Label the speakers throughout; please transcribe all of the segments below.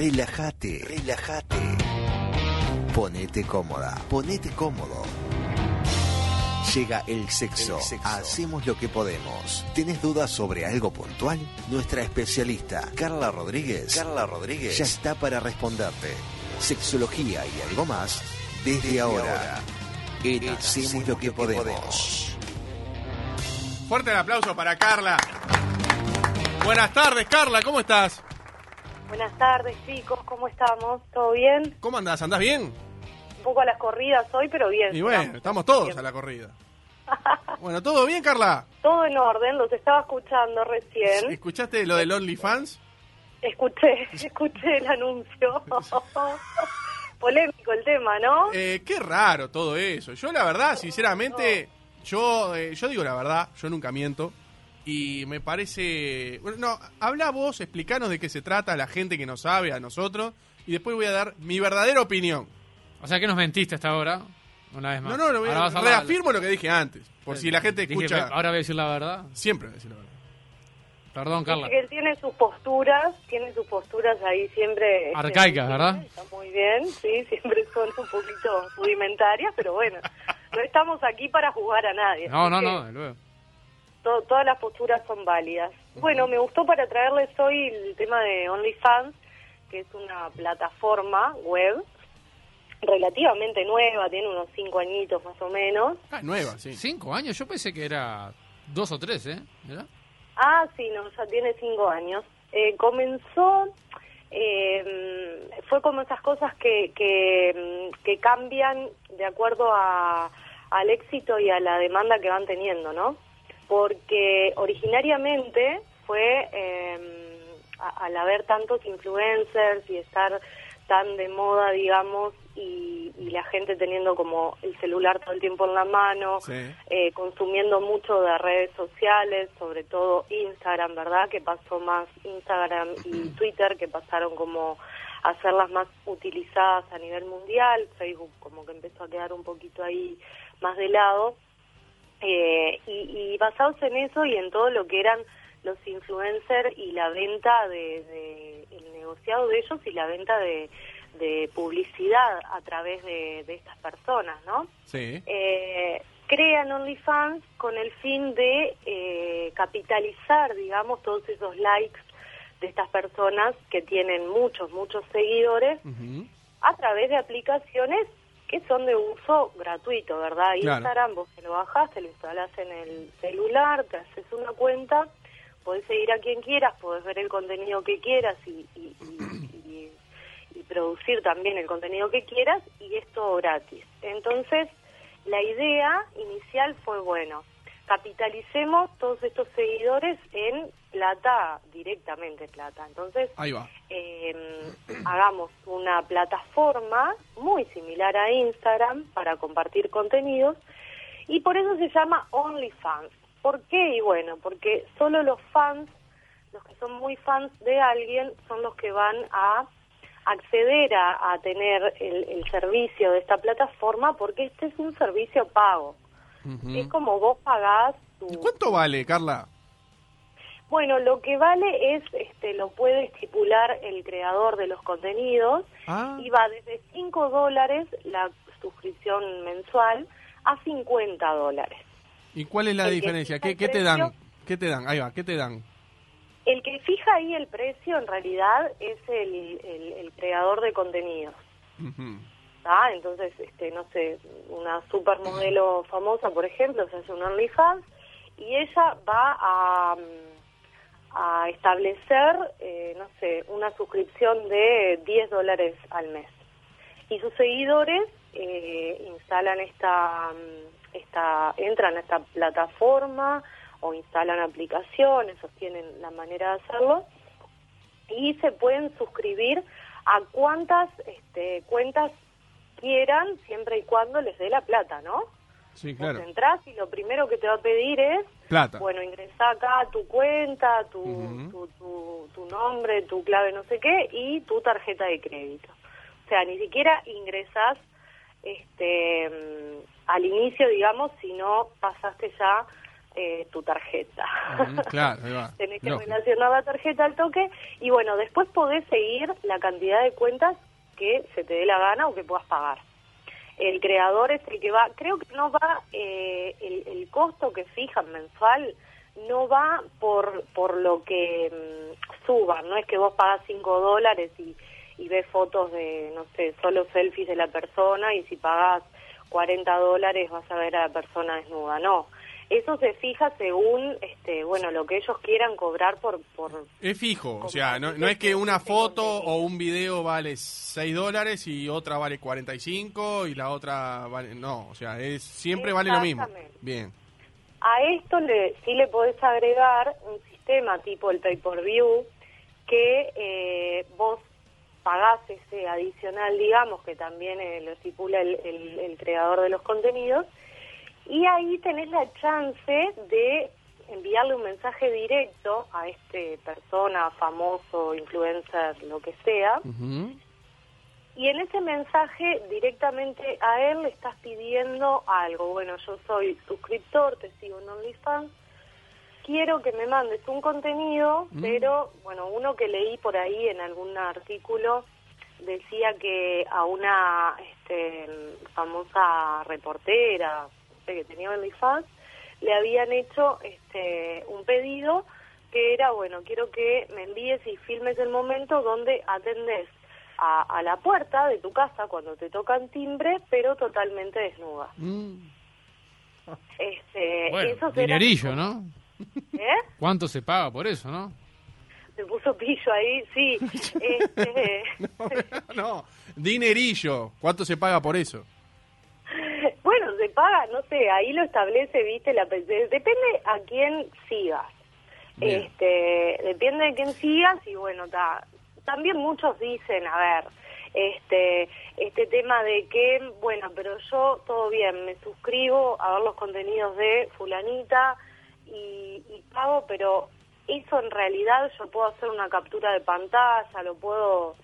Speaker 1: Relájate, relájate. Ponete cómoda, ponete cómodo. Llega el sexo.
Speaker 2: El sexo.
Speaker 1: Hacemos lo que podemos. ¿Tienes dudas sobre algo puntual? Nuestra especialista, Carla Rodríguez. Carla Rodríguez ya está para responderte. Sexología y algo más desde, ahora. En Hacemos lo que podemos.
Speaker 3: Fuerte el aplauso para Carla. Buenas tardes, Carla, ¿cómo estás?
Speaker 4: Buenas tardes, chicos, ¿cómo estamos? ¿Todo bien?
Speaker 3: ¿Cómo andás? ¿Andás bien?
Speaker 4: Un poco a las corridas hoy, pero bien.
Speaker 3: Y bueno, estamos todos a la corrida. Bueno, ¿todo bien, Carla?
Speaker 4: Todo en orden, los estaba escuchando recién.
Speaker 3: ¿Escuchaste lo del OnlyFans?
Speaker 4: Escuché, escuché el anuncio. Polémico el tema, ¿no?
Speaker 3: Eh, qué raro todo eso. Yo la verdad, sinceramente, yo, eh, yo digo la verdad, yo nunca miento. Y me parece... Bueno, no, habla vos, explicanos de qué se trata a la gente que no sabe, a nosotros. Y después voy a dar mi verdadera opinión.
Speaker 5: O sea que nos mentiste hasta ahora, una vez más.
Speaker 3: No, no, lo voy a-
Speaker 5: Ahora a
Speaker 3: reafirmo lo que dije antes. Por si la gente
Speaker 5: Dije,
Speaker 3: escucha...
Speaker 5: ahora voy a decir la verdad.
Speaker 3: Siempre voy a decir la verdad.
Speaker 5: Perdón, Carla.
Speaker 4: Dice que él tiene sus posturas, tiene sus posturas ahí siempre... este,
Speaker 5: Arcaicas, ¿verdad?
Speaker 4: Está muy bien, sí, siempre son un poquito rudimentarias, pero bueno, no estamos aquí para juzgar a nadie.
Speaker 5: No, no,
Speaker 4: que
Speaker 5: no, de luego.
Speaker 4: To- todas las posturas son válidas. Bueno, me gustó para traerles hoy el tema de OnlyFans, que es una plataforma web relativamente nueva, tiene unos cinco añitos más o menos.
Speaker 3: Ah, nueva, sí.
Speaker 5: ¿Cinco años? Yo pensé que era dos o tres, ¿eh? ¿Era?
Speaker 4: Ah, sí, no, ya tiene cinco años. Eh, comenzó, eh, fue como esas cosas que, que, que cambian de acuerdo a, al éxito y a la demanda que van teniendo, ¿no? Porque originariamente fue, eh, a- al haber tantos influencers y estar tan de moda, digamos, y, y la gente teniendo como el celular todo el tiempo en la mano,
Speaker 3: Sí.
Speaker 4: eh, consumiendo mucho de redes sociales, sobre todo Instagram, ¿verdad? Que pasó más Instagram y Twitter, que pasaron como a ser las más utilizadas a nivel mundial. Facebook como que empezó a quedar un poquito ahí más de lado. Eh, y, y basados en eso y en todo lo que eran los influencers y la venta de, de- el negociado de ellos y la venta de, de publicidad a través de, de estas personas, ¿no?
Speaker 3: Sí.
Speaker 4: eh, crean OnlyFans con el fin de eh, capitalizar, digamos, todos esos likes de estas personas que tienen muchos, muchos seguidores a través de aplicaciones que son de uso gratuito, ¿verdad?
Speaker 3: Claro.
Speaker 4: Instagram, vos te lo bajás, te lo instalás en el celular, te haces una cuenta, podés seguir a quien quieras, podés ver el contenido que quieras y, y- y- y- y producir también el contenido que quieras y es todo gratis. Entonces, la idea inicial fue, bueno, capitalicemos todos estos seguidores en plata, directamente plata. Entonces,
Speaker 3: Ahí va.
Speaker 4: eh, hagamos una plataforma muy similar a Instagram para compartir contenidos y por eso se llama OnlyFans. ¿Por qué? Y bueno, porque solo los fans, los que son muy fans de alguien, son los que van a acceder a, a tener el, el servicio de esta plataforma porque este es un servicio pago. Es como vos pagás tu...
Speaker 3: ¿Y ¿Cuánto vale, Carla?
Speaker 4: Bueno, lo que vale es, este, lo puede estipular el creador de los contenidos
Speaker 3: Ah.
Speaker 4: y va desde 5 dólares la suscripción mensual a 50 dólares.
Speaker 3: ¿Y cuál es la
Speaker 4: El
Speaker 3: diferencia? ¿Qué, qué te dan? ¿Qué te dan? Ahí va, ¿qué te dan?
Speaker 4: El que fija ahí el precio en realidad es el, el- el creador de contenidos. ¿tá? Entonces, este, no sé, una supermodelo famosa, por ejemplo, se hace un OnlyFans y ella va a, mm, a establecer, eh, no sé, una suscripción de 10 dólares al mes. Y sus seguidores eh, instalan esta, mm, esta, entran a esta plataforma o instalan aplicaciones, sostienen la manera de hacerlo y se pueden suscribir a cuantas este, cuentas quieran siempre y cuando les dé la plata, ¿no?
Speaker 3: Sí,
Speaker 4: Vos
Speaker 3: claro.
Speaker 4: entrás y lo primero que te va a pedir es,
Speaker 3: Plata.
Speaker 4: bueno, ingresá acá tu cuenta, tu, tu, tu, tu nombre, tu clave no sé qué y tu tarjeta de crédito. O sea, ni siquiera ingresás este, mm, al inicio, digamos, si no pasaste ya eh, tu tarjeta.
Speaker 3: Mm, claro, ahí va.
Speaker 4: Tenés que
Speaker 5: Lógico.
Speaker 4: relacionar la tarjeta al toque y bueno, después podés seguir la cantidad de cuentas que se te dé la gana o que puedas pagar. El creador es el que va, creo que no va, eh, el, el costo que fijan mensual no va por, por lo que mm, suban, no es que vos pagas 5 dólares y, y ves fotos de, no sé, solo selfies de la persona y si pagas 40 dólares vas a ver a la persona desnuda, no. Eso se fija según, este, bueno, lo que ellos quieran cobrar por, por
Speaker 3: Es fijo, o sea, no, no es que una
Speaker 4: de
Speaker 3: foto o un video vale 6 dólares y otra vale 45 y la otra vale... No, o sea, es siempre vale lo mismo. Bien.
Speaker 4: A esto le, sí le podés agregar un sistema tipo el pay-per-view que eh, vos pagás ese adicional, digamos, que también eh, lo estipula el, el- el creador de los contenidos, y ahí tenés la chance de enviarle un mensaje directo a este persona, famoso, influencer, lo que sea, y en ese mensaje directamente a él le estás pidiendo algo. Bueno, yo soy suscriptor, te sigo en OnlyFans. Quiero que me mandes un contenido,
Speaker 3: Mm.
Speaker 4: pero bueno, uno que leí por ahí en algún artículo decía que a una este, famosa reportera, que tenía OnlyFans, le habían hecho este, un pedido que era, bueno, quiero que me envíes y filmes el momento donde atendés a, a la puerta de tu casa cuando te tocan timbre, pero totalmente desnuda.
Speaker 3: Mm.
Speaker 4: Este,
Speaker 5: Bueno, dinerillo, ¿no?
Speaker 4: ¿Eh?
Speaker 5: ¿Cuánto se paga por eso, no?
Speaker 4: Se puso pillo ahí, sí. Este,
Speaker 3: No, no, dinerillo. ¿Cuánto se paga por eso?
Speaker 4: Se paga, no sé, ahí lo establece, viste, la. Depende a quién sigas.
Speaker 3: Bien.
Speaker 4: Este, depende de quién sigas y bueno, ta, también muchos dicen, a ver, este este tema de que, bueno, pero yo todo bien, me suscribo a ver los contenidos de fulanita y, y pago, pero eso en realidad yo puedo hacer una captura de pantalla, lo puedo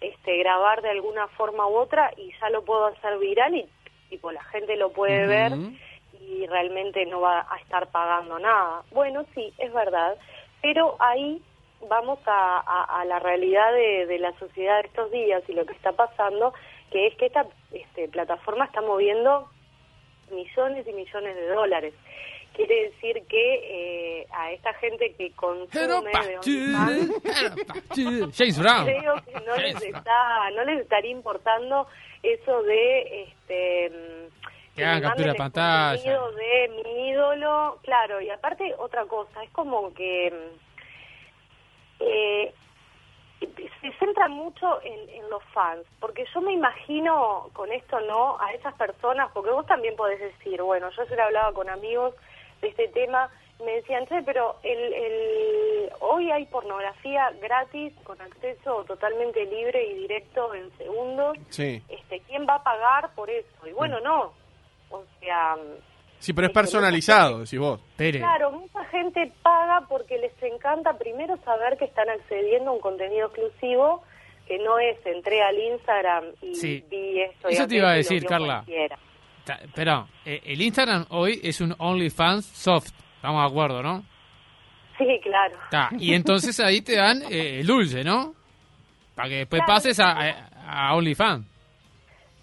Speaker 4: este grabar de alguna forma u otra y ya lo puedo hacer viral y tipo la gente lo puede ver y realmente no va a estar pagando nada. Bueno, sí, es verdad, pero ahí vamos a, a- a la realidad de, de la sociedad de estos días y lo que está pasando, que es que esta este, plataforma está moviendo millones y millones de dólares. Quiere decir que eh, a esta gente que consume de OnlyFans,
Speaker 5: James Brown.
Speaker 4: creo que no les está no les estaría importando eso de este mm,
Speaker 5: Que hagan captura de pantalla.
Speaker 4: de mi ídolo claro y aparte otra cosa es como que mm, eh, se centra mucho en, en los fans, porque yo me imagino con esto, ¿no? A esas personas, porque vos también podés decir, bueno, yo ayer hablaba con amigos de este tema, me decían, che, pero el, el, hoy hay pornografía gratis, con acceso totalmente libre y directo en segundos,
Speaker 3: Sí.
Speaker 4: este, ¿quién va a pagar por eso? Y bueno, no, o sea...
Speaker 3: Sí, pero es
Speaker 4: Es que no
Speaker 3: personalizado, decís vos.
Speaker 5: Pere.
Speaker 4: Claro, mucha gente paga porque les encanta primero saber que están accediendo a un contenido exclusivo que no es entré al Instagram y
Speaker 5: Sí.
Speaker 4: vi esto. y
Speaker 5: Eso te iba a
Speaker 4: y
Speaker 5: decir, Carla. Pero eh, el Instagram hoy es un OnlyFans soft. Estamos de acuerdo, ¿no?
Speaker 4: Sí, claro.
Speaker 5: Ta, Y entonces ahí te dan eh, el dulce, ¿no? Para que después
Speaker 4: Claro.
Speaker 5: pases a, a, a OnlyFans.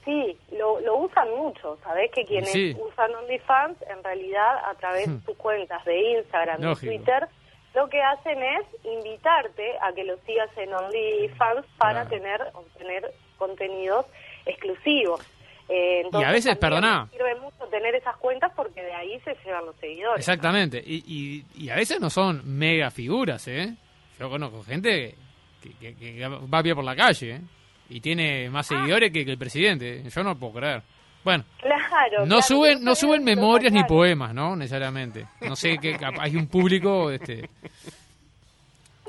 Speaker 4: Sí, lo, lo usan mucho. Sabés que quienes
Speaker 5: Sí.
Speaker 4: usan OnlyFans, en realidad, a través de sus cuentas de Instagram
Speaker 5: Lógico.
Speaker 4: y Twitter, lo que hacen es invitarte a que lo sigas en OnlyFans para
Speaker 5: Claro.
Speaker 4: tener obtener contenidos exclusivos. Eh, entonces
Speaker 5: a veces, perdoná.
Speaker 4: Sirve mucho tener esas cuentas se llevan los seguidores.
Speaker 5: Exactamente. Y, y, y a veces no son mega figuras, ¿eh? Yo conozco gente que, que- que va a pie por la calle, ¿eh? Y tiene más
Speaker 4: Ah.
Speaker 5: seguidores que, que el presidente. Yo no puedo creer. Bueno,
Speaker 4: Claro.
Speaker 5: no
Speaker 4: claro,
Speaker 5: suben no suben memorias ni poemas, ¿no? Necesariamente. No sé que hay un público este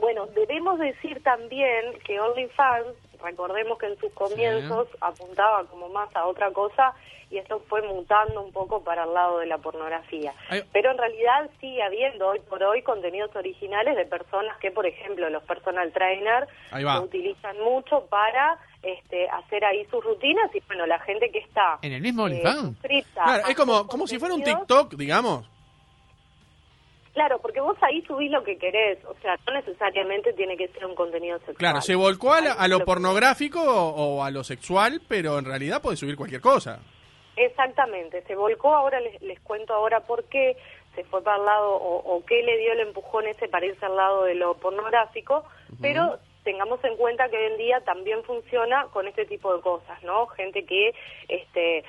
Speaker 4: Bueno, debemos decir también que OnlyFans, recordemos que en sus comienzos apuntaba como más a otra cosa y esto fue mutando un poco para el lado de la pornografía.
Speaker 5: Ay.
Speaker 4: Pero en realidad sigue habiendo hoy por hoy contenidos originales de personas que, por ejemplo, los personal trainer lo utilizan mucho para este, hacer ahí sus rutinas y bueno, la gente que está
Speaker 5: en el mismo
Speaker 4: eh,
Speaker 3: Claro, es como, como si fuera un TikTok, digamos.
Speaker 4: Claro, porque vos ahí subís lo que querés, o sea, no necesariamente tiene que ser un contenido sexual.
Speaker 3: Claro, se volcó a, la- a lo pornográfico o, o a lo sexual, pero en realidad puede subir cualquier cosa.
Speaker 4: Exactamente, se volcó, ahora les, les cuento ahora por qué se fue para el lado o, o qué le dio el empujón ese para irse al lado de lo pornográfico, pero tengamos en cuenta que hoy en día también funciona con este tipo de cosas, ¿no? Gente que este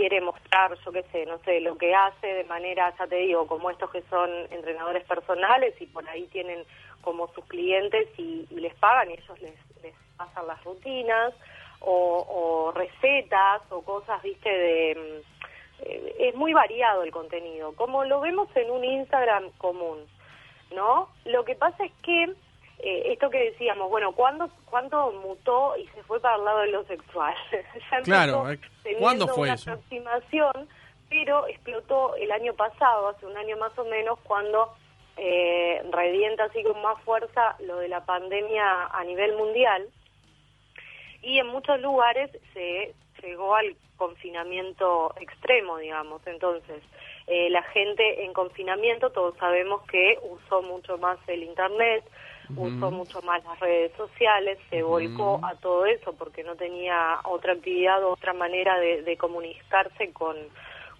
Speaker 4: quiere mostrar, yo qué sé, no sé, lo que hace de manera, ya te digo, como estos que son entrenadores personales y por ahí tienen como sus clientes y, y les pagan y ellos les, pasan las rutinas o, o recetas o cosas, viste, de... eh, es muy variado el contenido, como lo vemos en un Instagram común, ¿no? Lo que pasa es que eh, esto que decíamos, bueno, ¿cuándo, ¿cuándo mutó y se fue para el lado de lo sexual? Ya
Speaker 3: Claro, eh, ¿cuándo fue
Speaker 4: una
Speaker 3: eso?
Speaker 4: aproximación, pero explotó el año pasado, hace un año más o menos, cuando eh, revienta así con más fuerza lo de la pandemia a nivel mundial y en muchos lugares se llegó al confinamiento extremo, digamos. Entonces, eh, la gente en confinamiento, todos sabemos que usó mucho más el Internet, usó mucho más las redes sociales, se volcó a todo eso porque no tenía otra actividad o otra manera de, de comunicarse con,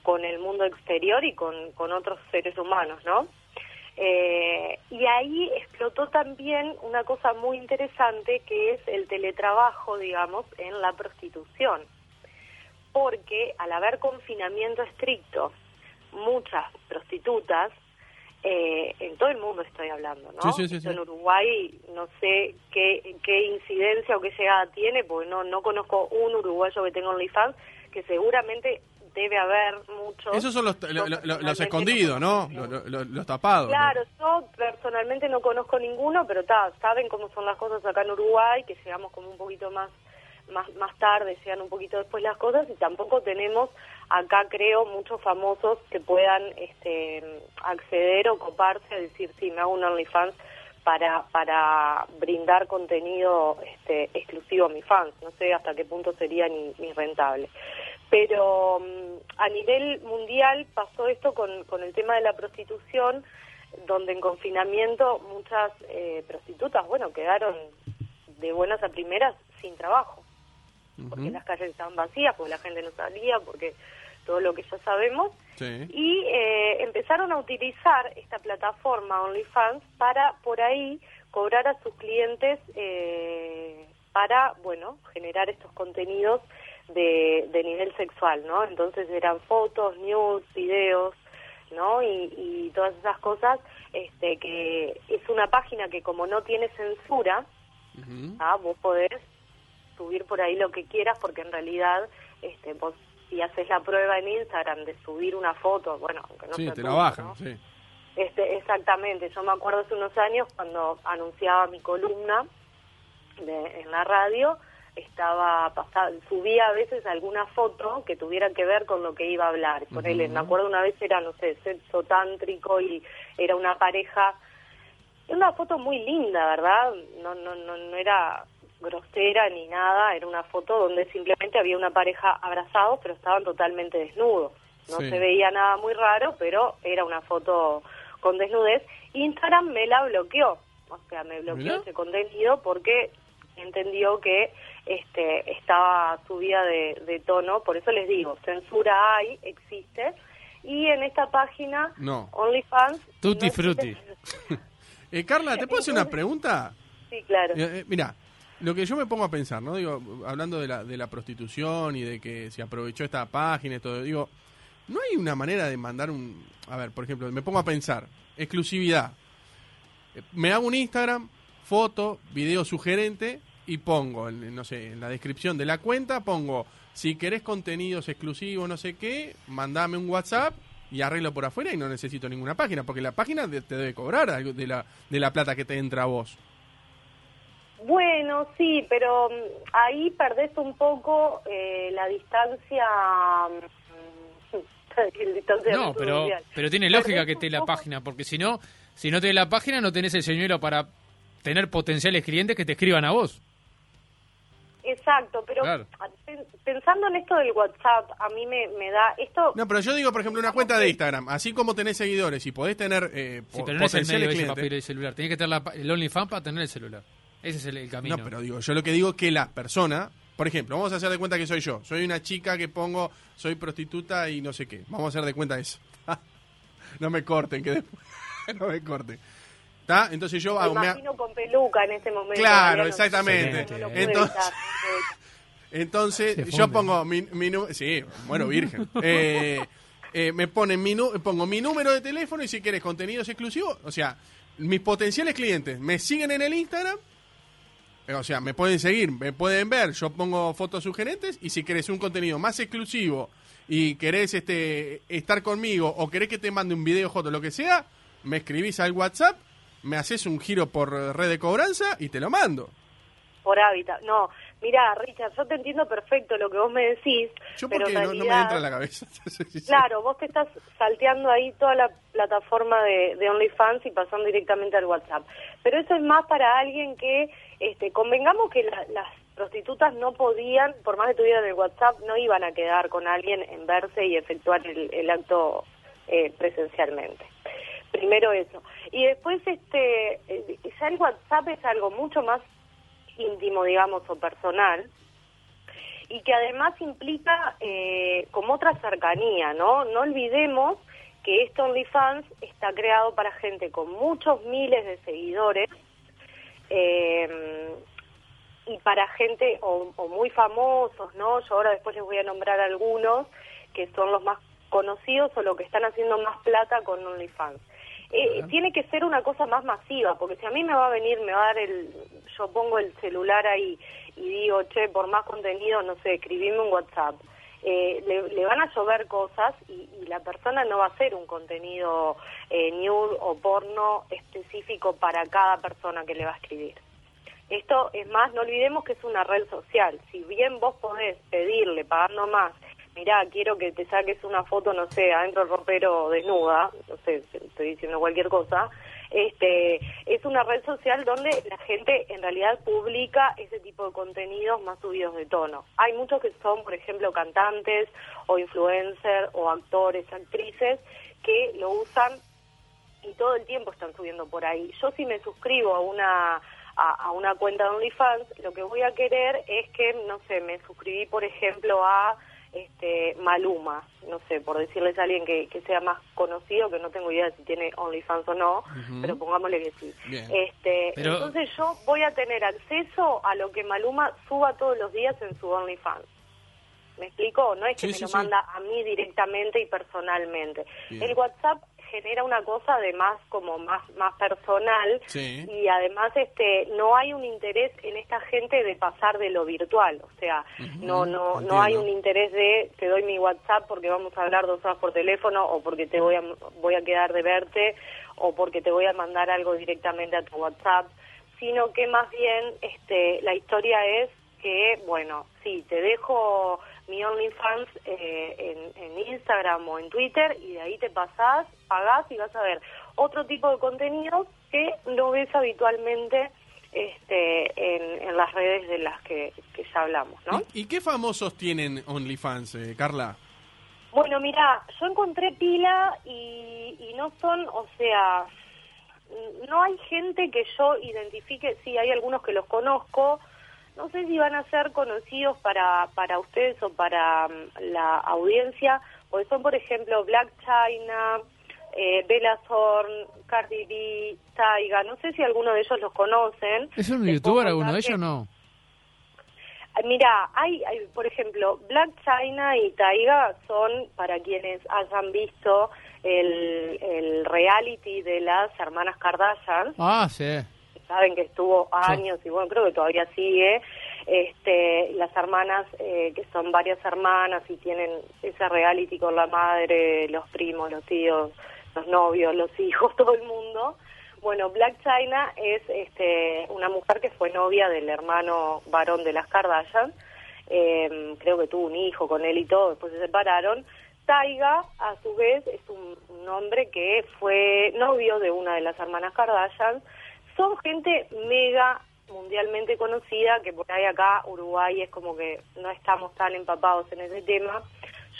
Speaker 4: con el mundo exterior y con, con otros seres humanos, ¿no? Eh, y ahí explotó también una cosa muy interesante que es el teletrabajo, digamos, en la prostitución. Porque al haber confinamiento estricto, muchas prostitutas, eh, en todo el mundo estoy hablando, ¿no?
Speaker 3: Sí, sí, sí.
Speaker 4: En Uruguay no sé qué, qué incidencia o qué llegada tiene, porque no, no conozco un uruguayo que tenga OnlyFans, que seguramente debe haber muchos.
Speaker 3: Esos son los, lo-
Speaker 4: Yo
Speaker 3: lo- los escondidos, ¿no? Los, los- los tapados. ¿no?
Speaker 4: Claro, yo personalmente no conozco ninguno, pero ta, saben cómo son las cosas acá en Uruguay, que llegamos como un poquito más más más tarde, llegan un poquito después las cosas y tampoco tenemos acá creo muchos famosos que puedan este acceder o coparse a decir sí me hago un OnlyFans para para brindar contenido este exclusivo a mis fans, no sé hasta qué punto sería ni, ni rentable. Pero mm, a nivel mundial pasó esto con, con el tema de la prostitución, donde en confinamiento muchas eh, prostitutas, bueno, quedaron de buenas a primeras sin trabajo, porque las calles estaban vacías, porque la gente no salía, porque todo lo que ya sabemos.
Speaker 3: Sí.
Speaker 4: Y eh, empezaron a utilizar esta plataforma OnlyFans para por ahí cobrar a sus clientes eh, para, bueno, generar estos contenidos de, de nivel sexual, ¿no? Entonces eran fotos, news, videos, ¿no? Y, y todas esas cosas, este, que es una página que como no tiene censura. ¿ah? vos podés subir por ahí lo que quieras porque en realidad este vos si haces la prueba en Instagram de subir una foto, bueno, aunque no
Speaker 3: Sí,
Speaker 4: sea
Speaker 3: te la bajan,
Speaker 4: ¿no?
Speaker 3: sí.
Speaker 4: Este, exactamente, yo me acuerdo hace unos años cuando anunciaba mi columna de- en la radio, estaba pasada, subía a veces alguna foto que tuviera que ver con lo que iba a hablar. Por
Speaker 3: Ujú.
Speaker 4: me acuerdo una vez era, no sé, sexo tántrico y era una pareja, era una foto muy linda, ¿verdad? No, no, no, no era grosera ni nada, era una foto donde simplemente había una pareja abrazados, pero estaban totalmente desnudos. No
Speaker 3: Sí.
Speaker 4: se veía nada muy raro, pero era una foto con desnudez. Instagram me la bloqueó, o sea, me bloqueó
Speaker 3: Mirá.
Speaker 4: ese contenido porque entendió que este estaba subida de, de tono, por eso les digo, censura hay, existe, y en esta página,
Speaker 3: No.
Speaker 4: OnlyFans...
Speaker 5: Tutti
Speaker 4: no
Speaker 5: frutti.
Speaker 3: Eh, Carla, ¿te puedo hacer una pregunta?
Speaker 4: Sí, claro.
Speaker 3: Eh, eh, mira, lo que yo me pongo a pensar, ¿no? Digo, hablando de la, de la prostitución y de que se aprovechó esta página y todo, digo, ¿no hay una manera de mandar un... A ver, por ejemplo, me pongo a pensar, exclusividad. Me hago un Instagram, foto, video sugerente y pongo, no sé, en la descripción de la cuenta pongo, si querés contenidos exclusivos, no sé qué, mandame un WhatsApp y arreglo por afuera y no necesito ninguna página, porque la página te debe cobrar de la, de la plata que te entra a vos.
Speaker 4: Bueno, sí, pero mm, ahí perdés un poco eh, la distancia... mm, el distanciamiento
Speaker 5: No, pero, pero tiene lógica
Speaker 4: Perdés
Speaker 5: que esté la
Speaker 4: poco-
Speaker 5: página, porque si no, si no tenés la página, no tenés el señuelo para tener potenciales clientes que te escriban a vos.
Speaker 4: Exacto, pero
Speaker 3: Claro.
Speaker 4: pensando en esto del WhatsApp, a mí me, me da esto...
Speaker 3: No, pero yo digo, por ejemplo, una cuenta de Instagram. Así como tenés seguidores y podés tener eh,
Speaker 5: Sí, pero no es el medio
Speaker 3: clientes.
Speaker 5: pedir el celular. Tenés que tener la, el OnlyFans para tener el celular. Ese es el, el camino.
Speaker 3: No, pero digo, yo lo que digo es que la persona, por ejemplo, vamos a hacer de cuenta que soy yo. Soy una chica que pongo, soy prostituta y no sé qué. Vamos a hacer de cuenta eso. no me corten, que después- no me corten. ¿Está? Entonces yo
Speaker 4: Me
Speaker 3: hago... me ha-
Speaker 4: imagino con peluca en ese momento.
Speaker 3: Claro, exactamente.
Speaker 4: no
Speaker 3: Entonces-. Entonces, yo pongo mi, mi Sí, bueno, virgen. Eh, eh, me ponen mi nu- pongo mi número de teléfono y si quieres contenidos exclusivos, o sea, mis potenciales clientes me siguen en el Instagram. Eh, O sea, me pueden seguir, me pueden ver, yo pongo fotos sugerentes y si querés un contenido más exclusivo y querés este estar conmigo o querés que te mande un video, foto, lo que sea, me escribís al WhatsApp, me haces un giro por red de cobranza y te lo mando.
Speaker 4: Por hábitat. No, mira, Richard, yo te entiendo perfecto lo que vos me decís,
Speaker 3: Yo
Speaker 4: pero
Speaker 3: porque no, no me entra en la cabeza.
Speaker 4: Claro, vos te estás salteando ahí toda la plataforma de, de OnlyFans y pasando directamente al WhatsApp. Pero eso es más para alguien que, este, convengamos que la- las prostitutas no podían, por más que tuvieran el WhatsApp, no iban a quedar con alguien en verse y efectuar el, acto eh, presencialmente. Primero eso. Y después, este, eh, ya el WhatsApp es algo mucho más íntimo, digamos, o personal, y que además implica eh, como otra cercanía, ¿no? No olvidemos que este OnlyFans está creado para gente con muchos miles de seguidores eh, y para gente o, o muy famosos, ¿no? Yo ahora después les voy a nombrar algunos que son los más conocidos o lo que están haciendo más plata con OnlyFans. Eh, tiene que ser una cosa más masiva, porque si a mí me va a venir, me va a dar el, yo pongo el celular ahí y digo, che, por más contenido, no sé, escribime un WhatsApp, eh, le, van a llover cosas y, y la persona no va a hacer un contenido eh, nude o porno específico para cada persona que le va a escribir. Esto es más, no olvidemos que es una red social. Si bien vos podés pedirle, pagando más, mirá, quiero que te saques una foto, no sé, adentro del ropero desnuda, no sé, estoy diciendo cualquier cosa, este, es una red social donde la gente en realidad publica ese tipo de contenidos más subidos de tono. Hay muchos que son, por ejemplo, cantantes o influencers o actores, actrices, que lo usan y todo el tiempo están subiendo por ahí. Yo si me suscribo a una a, a una cuenta de OnlyFans, lo que voy a querer es que, no sé, me suscribí, por ejemplo, a este Maluma, no sé, por decirles a alguien que, que sea más conocido, que no tengo idea si tiene OnlyFans o no, pero pongámosle que sí.
Speaker 3: Bien.
Speaker 4: Este,
Speaker 5: Pero-
Speaker 4: Entonces yo voy a tener acceso a lo que Maluma suba todos los días en su OnlyFans. ¿Me explico? No es que
Speaker 3: Sí,
Speaker 4: me
Speaker 3: sí,
Speaker 4: lo
Speaker 3: sí.
Speaker 4: manda a mí directamente y personalmente.
Speaker 3: Bien.
Speaker 4: El WhatsApp genera una cosa de más como más más personal
Speaker 3: Sí.
Speaker 4: y además este no hay un interés en esta gente de pasar de lo virtual, o sea, no no no hay un interés de te doy mi WhatsApp porque vamos a hablar dos horas por teléfono o porque te voy a voy a quedar de verte o porque te voy a mandar algo directamente a tu WhatsApp, sino que más bien este la historia es que, bueno, sí, te dejo mi OnlyFans eh, en, en Instagram o en Twitter y de ahí te pasás, pagás y vas a ver otro tipo de contenido que no ves habitualmente este, en, en las redes de las que, que ya hablamos, ¿no?
Speaker 3: ¿Y, y qué famosos tienen OnlyFans, eh, Carla?
Speaker 4: Bueno, mira, yo encontré pila y, y no son, o sea, no hay gente que yo identifique, sí, hay algunos que los conozco, no sé si van a ser conocidos para, para ustedes o para mm, la audiencia, porque son, por ejemplo, Black China, eh, Bella Thorne, Cardi B, Taiga, no sé si alguno de ellos los conocen.
Speaker 5: ¿Es un youtuber alguno de ellos no?
Speaker 4: Ah, Mira, hay, hay, por ejemplo, Black China y Taiga son, para quienes hayan visto el, el reality de las hermanas Kardashian,
Speaker 5: Ah, sí.
Speaker 4: Saben que estuvo años y bueno, creo que todavía sigue, este, las hermanas, eh, que son varias hermanas y tienen ese reality con la madre, los primos, los tíos, los novios, los hijos, todo el mundo. Bueno, Black China es este, una mujer que fue novia del hermano varón de las Kardashian. Eh, creo que tuvo un hijo con él y todo, después se separaron. Taiga, a su vez, es un, un hombre que fue novio de una de las hermanas Kardashian. Son gente mega mundialmente conocida, que por ahí acá Uruguay es como que no estamos tan empapados en ese tema.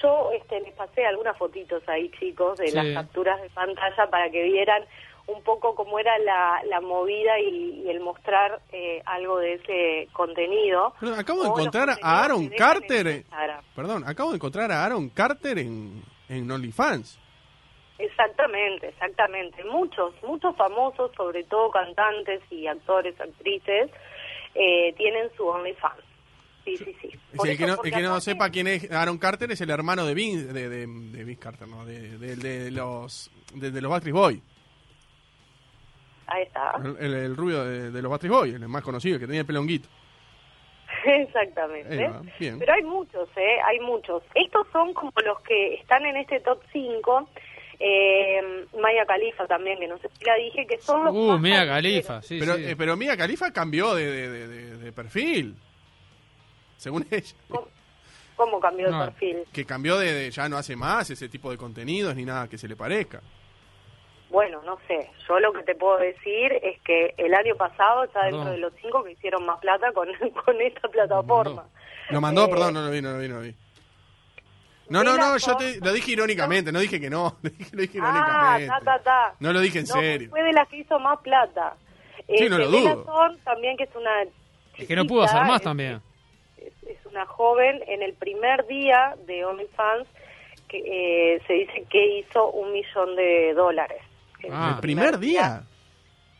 Speaker 4: Yo este, les pasé algunas fotitos ahí, chicos, de
Speaker 5: Sí.
Speaker 4: las capturas de pantalla para que vieran un poco cómo era la, la movida y, y el mostrar eh, algo de ese contenido.
Speaker 3: Acabo de encontrar a Aaron
Speaker 4: en
Speaker 3: Carter.
Speaker 4: Instagram.
Speaker 3: Perdón, acabo de encontrar a Aaron Carter en, en OnlyFans.
Speaker 4: Exactamente, exactamente. Muchos, muchos famosos, sobre todo cantantes y actores, actrices, eh, tienen su OnlyFans. Sí, sí, sí. Por
Speaker 3: el que no, el que no sepa quién es Aaron Carter es el hermano de Vince, de, de, de Vince Carter, no, de, de- de los de, los Backstreet Boys.
Speaker 4: Ahí está.
Speaker 3: El, el- el rubio de, los Backstreet Boys, el más conocido, el que tenía el pelonguito.
Speaker 4: Exactamente.
Speaker 3: Bien.
Speaker 4: Pero hay muchos, ¿eh? Hay muchos. Estos son como los que están en este top 5. Eh, Maya Khalifa también, que no sé si la dije, que son los
Speaker 5: Uh,
Speaker 4: callejeros.
Speaker 5: Califa, sí,
Speaker 3: pero,
Speaker 5: sí.
Speaker 3: eh, pero Mia Khalifa cambió de, de- de- de- de perfil. Según ella.
Speaker 4: ¿Cómo, cómo cambió
Speaker 5: No.
Speaker 4: perfil?
Speaker 3: Que cambió de, de- ya no hace más ese tipo de contenidos ni nada que se le parezca.
Speaker 4: Bueno, no sé. Yo lo que te puedo decir es que el año pasado está dentro de los cinco que hicieron más plata con, con esta plataforma.
Speaker 3: Lo mandó,
Speaker 4: Eh,
Speaker 3: perdón, no lo vi, no lo vi, no lo vi. No, no, no, yo te, lo dije irónicamente, no dije que no, lo dije, lo dije
Speaker 4: Ah,
Speaker 3: irónicamente.
Speaker 4: ta, ta, ta.
Speaker 3: No lo dije en
Speaker 4: No,
Speaker 3: serio.
Speaker 4: Fue de las que hizo más plata.
Speaker 3: Sí, no lo
Speaker 4: Este, Bella
Speaker 3: dudo.
Speaker 4: También, que es una.
Speaker 5: Es que no pudo hacer
Speaker 4: chiquita,
Speaker 5: más
Speaker 4: es-
Speaker 5: también.
Speaker 4: Es, es una joven en el primer día de OnlyFans que eh, se dice que hizo un millón de dólares. En
Speaker 5: Ah.
Speaker 3: ¿El primer día?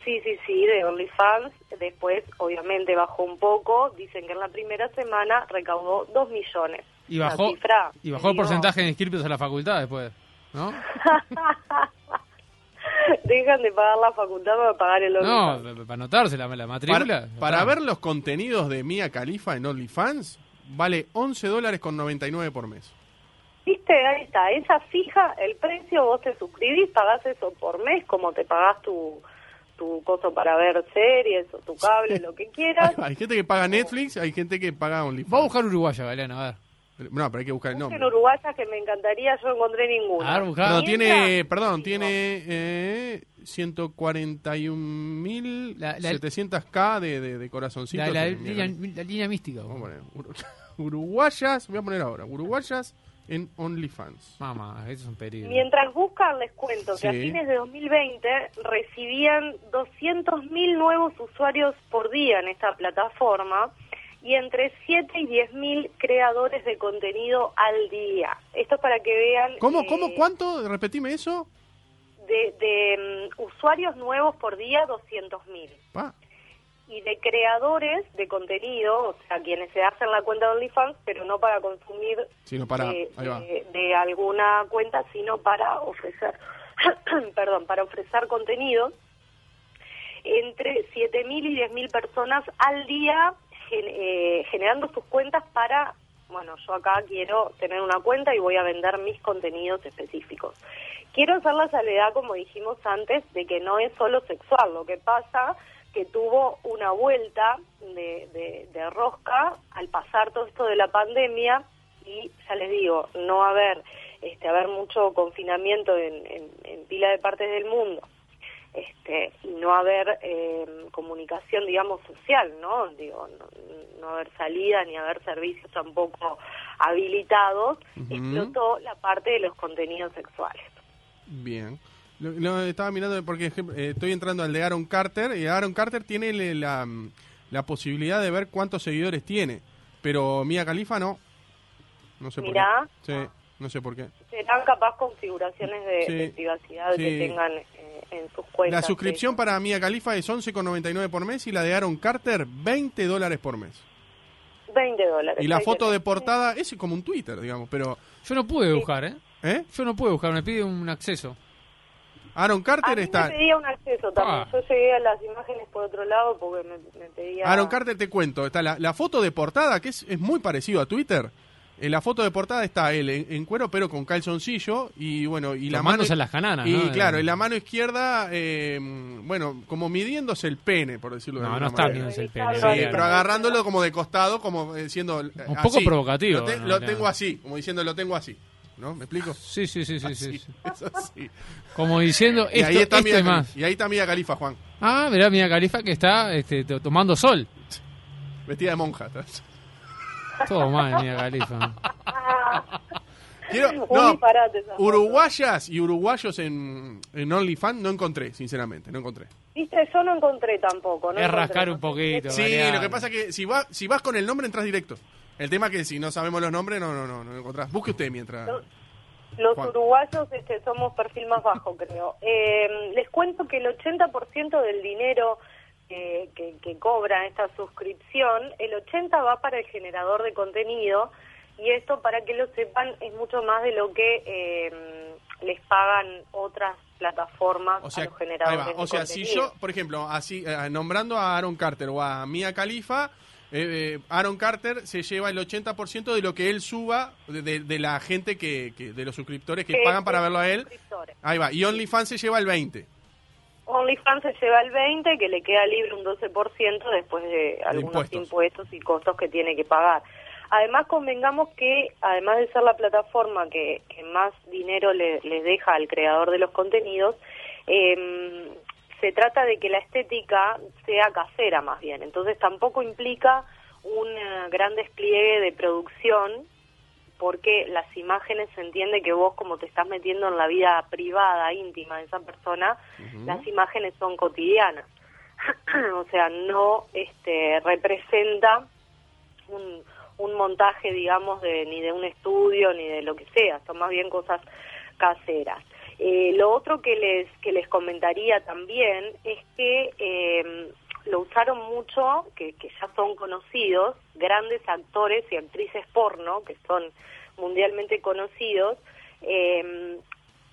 Speaker 4: Sí, sí, sí, de OnlyFans. Después, obviamente, bajó un poco. Dicen que en la primera semana recaudó dos millones.
Speaker 5: Y bajó,
Speaker 4: cifra,
Speaker 5: y bajó el
Speaker 4: digo,
Speaker 5: porcentaje de inscriptos a la facultad después, ¿no?
Speaker 4: Dejan de pagar la facultad para pagar el
Speaker 5: No,
Speaker 4: OnlyFans.
Speaker 5: para anotarse la, la matrícula.
Speaker 3: Para, ver los contenidos de Mia Khalifa en OnlyFans, vale 11 dólares con 99 por mes.
Speaker 4: Viste, ahí está, esa fija el precio, vos te suscribís, pagás eso por mes, como te pagás tu, tu coso para ver series o tu cable, lo que quieras.
Speaker 3: Hay gente que paga Netflix, hay gente que paga
Speaker 5: Va a
Speaker 3: OnlyFans.
Speaker 5: buscar Uruguaya, Galeano, a ver.
Speaker 3: No, pero hay que buscar el nombre.
Speaker 4: uruguayas que me encantaría, yo no encontré ninguna.
Speaker 5: A ver, buscá.
Speaker 3: Perdón,
Speaker 4: Mientras-
Speaker 3: tiene, perdón,
Speaker 4: Sí,
Speaker 3: tiene eh, 141.700k de, de, de corazoncitos.
Speaker 5: La, la
Speaker 3: en-
Speaker 5: línea, la línea mística.
Speaker 3: Vamos a poner, ur- uruguayas, voy a poner ahora, uruguayas en OnlyFans.
Speaker 5: Mamá, eso es un peligro.
Speaker 4: Mientras buscan, les cuento que a
Speaker 3: Sí.
Speaker 4: fines de 2020 recibían 200.000 nuevos usuarios por día en esta plataforma y entre 7 y 10.000 creadores de contenido al día. Esto es para que vean...
Speaker 3: ¿Cómo,
Speaker 4: eh,
Speaker 3: cómo, cuánto? Repetime eso.
Speaker 4: De, de, mm, usuarios nuevos por día, 200.000.
Speaker 3: Pa.
Speaker 4: y de creadores de contenido, o sea, quienes se hacen la cuenta de OnlyFans, pero no para consumir
Speaker 3: Sino para,
Speaker 4: de, de- de alguna cuenta, sino para ofrecer, perdón, para ofrecer contenido. Entre 7.000 y 10.000 personas al día eh, generando sus cuentas para, bueno, yo acá quiero tener una cuenta y voy a vender mis contenidos específicos. Quiero hacer la salvedad, como dijimos antes, de que no es solo sexual. Lo que pasa que tuvo una vuelta de, de- de rosca al pasar todo esto de la pandemia y ya les digo, no haber, este, haber mucho confinamiento en, en, en pila de partes del mundo este, y no haber eh, comunicación, digamos, social, ¿no? Digo, no, no haber salidas ni haber servicios tampoco habilitados,
Speaker 3: Ujú.
Speaker 4: explotó la parte de los contenidos sexuales.
Speaker 3: Bien. Lo, lo estaba mirando porque eh, estoy entrando al de Aaron Carter y Aaron Carter tiene la, la posibilidad de ver cuántos seguidores tiene, pero Mia Khalifa no. No sé
Speaker 4: Mirá.
Speaker 3: por qué. Sí, no sé por qué.
Speaker 4: Serán capaz configuraciones de,
Speaker 3: Sí,
Speaker 4: de privacidad
Speaker 3: sí.
Speaker 4: que tengan en sus cuentas.
Speaker 3: La suscripción para Mia Khalifa es 11,99 por mes y la de Aaron Carter 20 dólares por mes.
Speaker 4: 20 dólares.
Speaker 3: Y la foto de portada es como un Twitter, digamos, pero
Speaker 5: Yo no pude buscar, ¿eh?
Speaker 3: ¿eh?
Speaker 5: Yo no pude buscar, me pide un acceso.
Speaker 3: Aaron
Speaker 4: A
Speaker 3: Carter
Speaker 4: mí
Speaker 3: está
Speaker 4: me pedía un acceso también.
Speaker 5: Ah.
Speaker 4: Yo llegué a las imágenes por otro lado porque me, me pedía...
Speaker 3: Aaron Carter te cuento, está la, la foto de portada, que es, es muy parecido a Twitter. En la foto de portada está él en, en cuero, pero con calzoncillo y bueno, y la mano
Speaker 5: las cananas,
Speaker 3: y
Speaker 5: ¿no?
Speaker 3: claro, en la mano izquierda, eh, bueno, como midiéndose el pene, por decirlo de
Speaker 5: No,
Speaker 3: alguna
Speaker 5: no está midiéndose el
Speaker 4: Sí,
Speaker 5: pene.
Speaker 3: Sí, pero agarrándolo como de costado, como eh, siendo eh,
Speaker 5: Un poco
Speaker 3: así.
Speaker 5: provocativo,
Speaker 3: Lo, lo tengo así, como diciendo lo tengo así. ¿no? ¿Me explico?
Speaker 5: Sí, sí, sí, sí,
Speaker 3: Así,
Speaker 5: sí.
Speaker 3: así.
Speaker 5: Como diciendo,
Speaker 3: Y
Speaker 5: esto,
Speaker 3: ahí está
Speaker 5: esto y
Speaker 3: Khalifa-
Speaker 5: más.
Speaker 3: Y ahí está Mia Califa, Juan.
Speaker 5: Ah, mirá, Mia Califa que está este, to- tomando sol.
Speaker 3: Vestida de monja.
Speaker 5: Todo mal, Mia Califa.
Speaker 3: Quiero, no, uruguayas y uruguayos en, en OnlyFans no encontré, sinceramente, no encontré.
Speaker 4: Viste, yo no encontré tampoco. No
Speaker 5: Es
Speaker 4: encontré,
Speaker 5: rascar
Speaker 4: no
Speaker 5: un poquito.
Speaker 3: Sí,
Speaker 5: variar.
Speaker 3: lo que pasa es que si, vas si vas con el nombre entras directo. El tema es que si no sabemos los nombres, no, no, no, no encontrás. Busque usted mientras...
Speaker 4: No. Los
Speaker 3: Juan.
Speaker 4: uruguayos este, somos perfil más bajo, creo. Eh, les cuento que el 80% del dinero eh, que, que cobra esta suscripción, el 80% va para el generador de contenido y esto, para que lo sepan, es mucho más de lo que eh, les pagan otras plataformas
Speaker 3: O sea,
Speaker 4: a los
Speaker 3: ahí
Speaker 4: generadores
Speaker 3: va.
Speaker 4: de
Speaker 3: o sea si yo, por ejemplo, así eh, nombrando a Aaron Carter o a Mia Khalifa, eh, eh, Aaron Carter se lleva el 80% de lo que él suba de, de- de la gente que, que- de los suscriptores que
Speaker 4: Que-
Speaker 3: pagan para
Speaker 4: que
Speaker 3: verlo a él. Ahí va. Y OnlyFans se lleva el 20.
Speaker 4: OnlyFans se lleva el 20, que le queda libre un 12% después de algunos
Speaker 3: impuestos.
Speaker 4: impuestos. y costos que tiene que pagar. Además, convengamos que, además de ser la plataforma que, que más dinero le, le deja al creador de los contenidos, eh, se trata de que la estética sea casera más bien. Entonces, tampoco implica un eh, gran despliegue de producción porque las imágenes se entiende que vos como te estás metiendo en la vida privada, íntima de esa persona, las imágenes son cotidianas. o sea, no este representa un, un montaje, digamos, de, ni de un estudio ni de lo que sea, son más bien cosas caseras. Eh, lo otro que les que les comentaría también es que eh, lo usaron mucho, que, que ya son conocidos, grandes actores y actrices porno, que son mundialmente conocidos, eh,